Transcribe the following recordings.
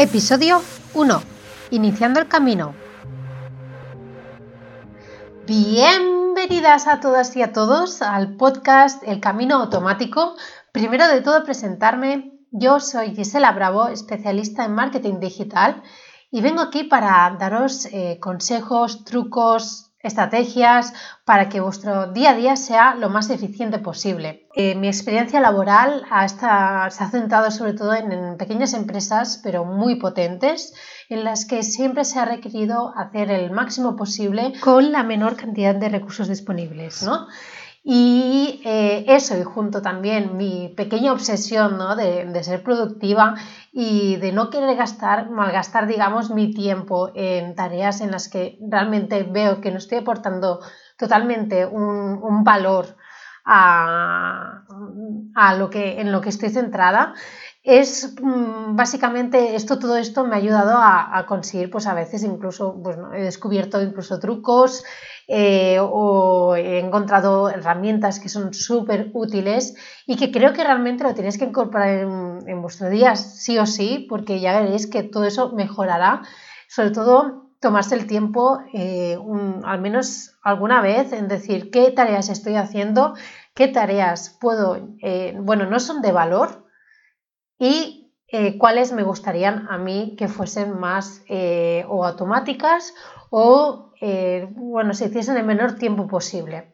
Episodio 1. Iniciando el camino. Bienvenidas a todas y a todos al podcast El Camino Automático. Primero de todo presentarme. Yo soy Gisela Bravo, especialista en marketing digital y vengo aquí para daros eh, consejos, trucos, estrategias para que vuestro día a día sea lo más eficiente posible. Eh, mi experiencia laboral se ha centrado sobre todo en, pequeñas empresas, pero muy potentes, en las que siempre se ha requerido hacer el máximo posible con la menor cantidad de recursos disponibles. Y eh, eso, y junto también mi pequeña obsesión ¿no? de, ser productiva y de no querer gastar, malgastar, digamos, mi tiempo en tareas en las que realmente veo que no estoy aportando totalmente un, valor a, lo que, en lo que estoy centrada, es mm, básicamente esto, todo esto me ha ayudado a, conseguir, pues a veces incluso, pues, he descubierto incluso trucos eh, o he encontrado herramientas que son súper útiles y que creo que realmente lo tenéis que incorporar en, vuestro día sí o sí, porque ya veréis que todo eso mejorará, sobre todo tomarse el tiempo eh, al menos alguna vez en decir qué tareas estoy haciendo, qué tareas puedo, eh, bueno, no son de valor, y eh, cuáles me gustarían a mí que fuesen más eh, o automáticas o, bueno, se hiciesen en el menor tiempo posible.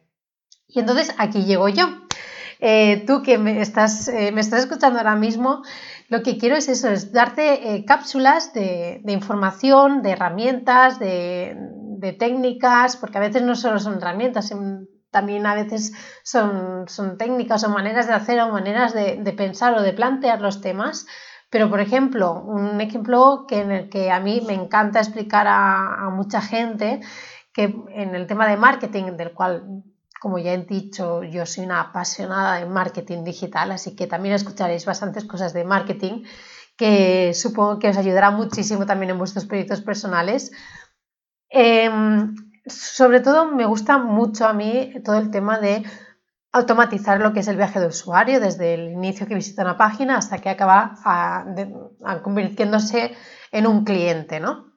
Y entonces aquí llego yo. tú que me estás, me estás escuchando ahora mismo, lo que quiero es eso, es darte cápsulas de, información, de herramientas, de, técnicas, porque a veces no solo son herramientas, también a veces son, son técnicas o maneras de hacer o maneras de, pensar o de plantear los temas. Pero, por ejemplo, un ejemplo que en el que a mí me encanta explicar a, mucha gente, que en el tema de marketing, del cual, como ya he dicho, yo soy una apasionada de marketing digital, así que también escucharéis bastantes cosas de marketing que supongo que os ayudará muchísimo también en vuestros proyectos personales. Em, sobre todo me gusta mucho a mí todo el tema de automatizar lo que es el viaje de usuario desde el inicio que visita una página hasta que acaba convirtiéndose en un cliente, ¿no?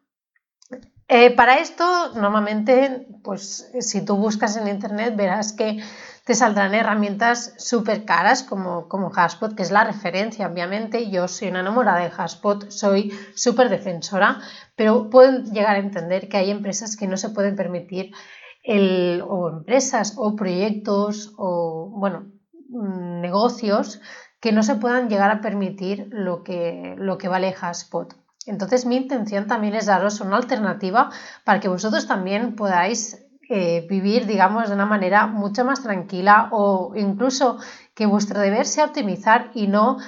Eh, para esto, normalmente, pues si tú buscas en internet verás que te saldrán herramientas súper caras como, como Haspot, que es la referencia, obviamente. Yo soy una enamorada de Haspot, soy súper defensora, pero pueden llegar a entender que hay empresas que no se pueden permitir el, o empresas o proyectos o, bueno, mm, negocios que no se puedan llegar a permitir lo que, lo que vale Haspot. Entonces mi intención también es daros una alternativa para que vosotros también podáis eh, vivir, digamos, de una manera mucho más tranquila o incluso que vuestro deber sea optimizar y no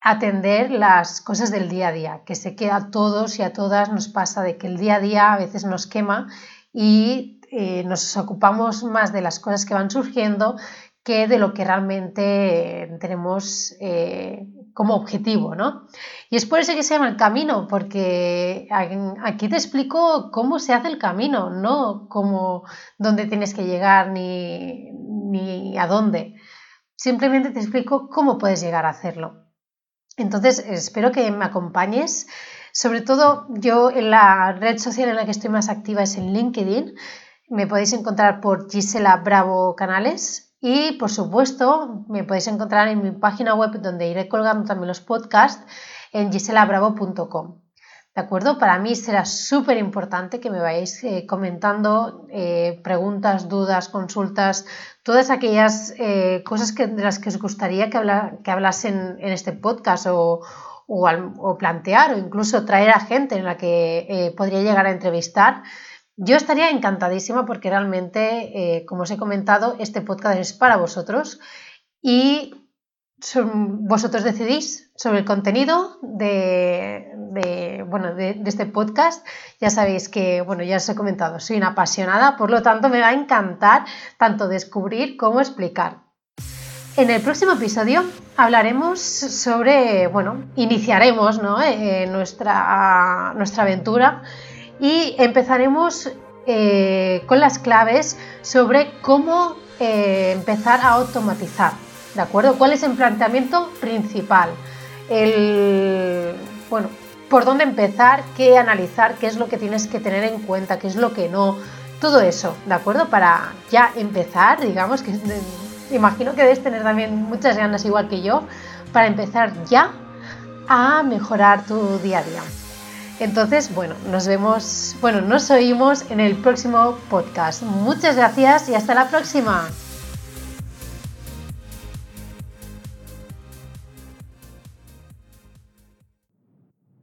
atender las cosas del día a día, que sé que a todos y a todas nos pasa de que el día a día a veces nos quema y eh, nos ocupamos más de las cosas que van surgiendo que de lo que realmente tenemos eh, como objetivo, ¿no? Y es por eso que se llama el camino, porque aquí te explico cómo se hace el camino, no cómo, dónde tienes que llegar ni, ni a dónde. Simplemente te explico cómo puedes llegar a hacerlo. Entonces, espero que me acompañes. Sobre todo, yo en la red social en la que estoy más activa es en LinkedIn. Me podéis encontrar por Gisela Bravo Canales y por supuesto, me podéis encontrar en mi página web donde iré colgando también los podcasts en giselabravo.com. ¿De acuerdo? Para mí será súper importante que me vayáis eh, comentando eh, preguntas, dudas, consultas, todas aquellas eh, cosas que, de las que os gustaría que, habla, que hablasen en este podcast o, plantear o incluso traer a gente en la que podría llegar a entrevistar. Yo estaría encantadísima porque realmente, eh, como os he comentado, este podcast es para vosotros y vosotros decidís sobre el contenido de, bueno, de, este podcast. Ya sabéis que, bueno, ya os he comentado, soy una apasionada, por lo tanto me va a encantar tanto descubrir como explicar. En el próximo episodio hablaremos sobre, bueno, iniciaremos ¿no? Eh, nuestra, nuestra aventura y empezaremos eh, con las claves sobre cómo eh, empezar a automatizar. ¿De acuerdo? ¿Cuál es el planteamiento principal? El, bueno, por dónde empezar, qué analizar, qué es lo que tienes que tener en cuenta, qué es lo que no, todo eso, ¿de acuerdo? Para ya empezar, digamos que imagino que debes tener también muchas ganas igual que yo, para empezar ya a mejorar tu día a día. Entonces, bueno, nos vemos, bueno, nos oímos en el próximo podcast. Muchas gracias y hasta la próxima.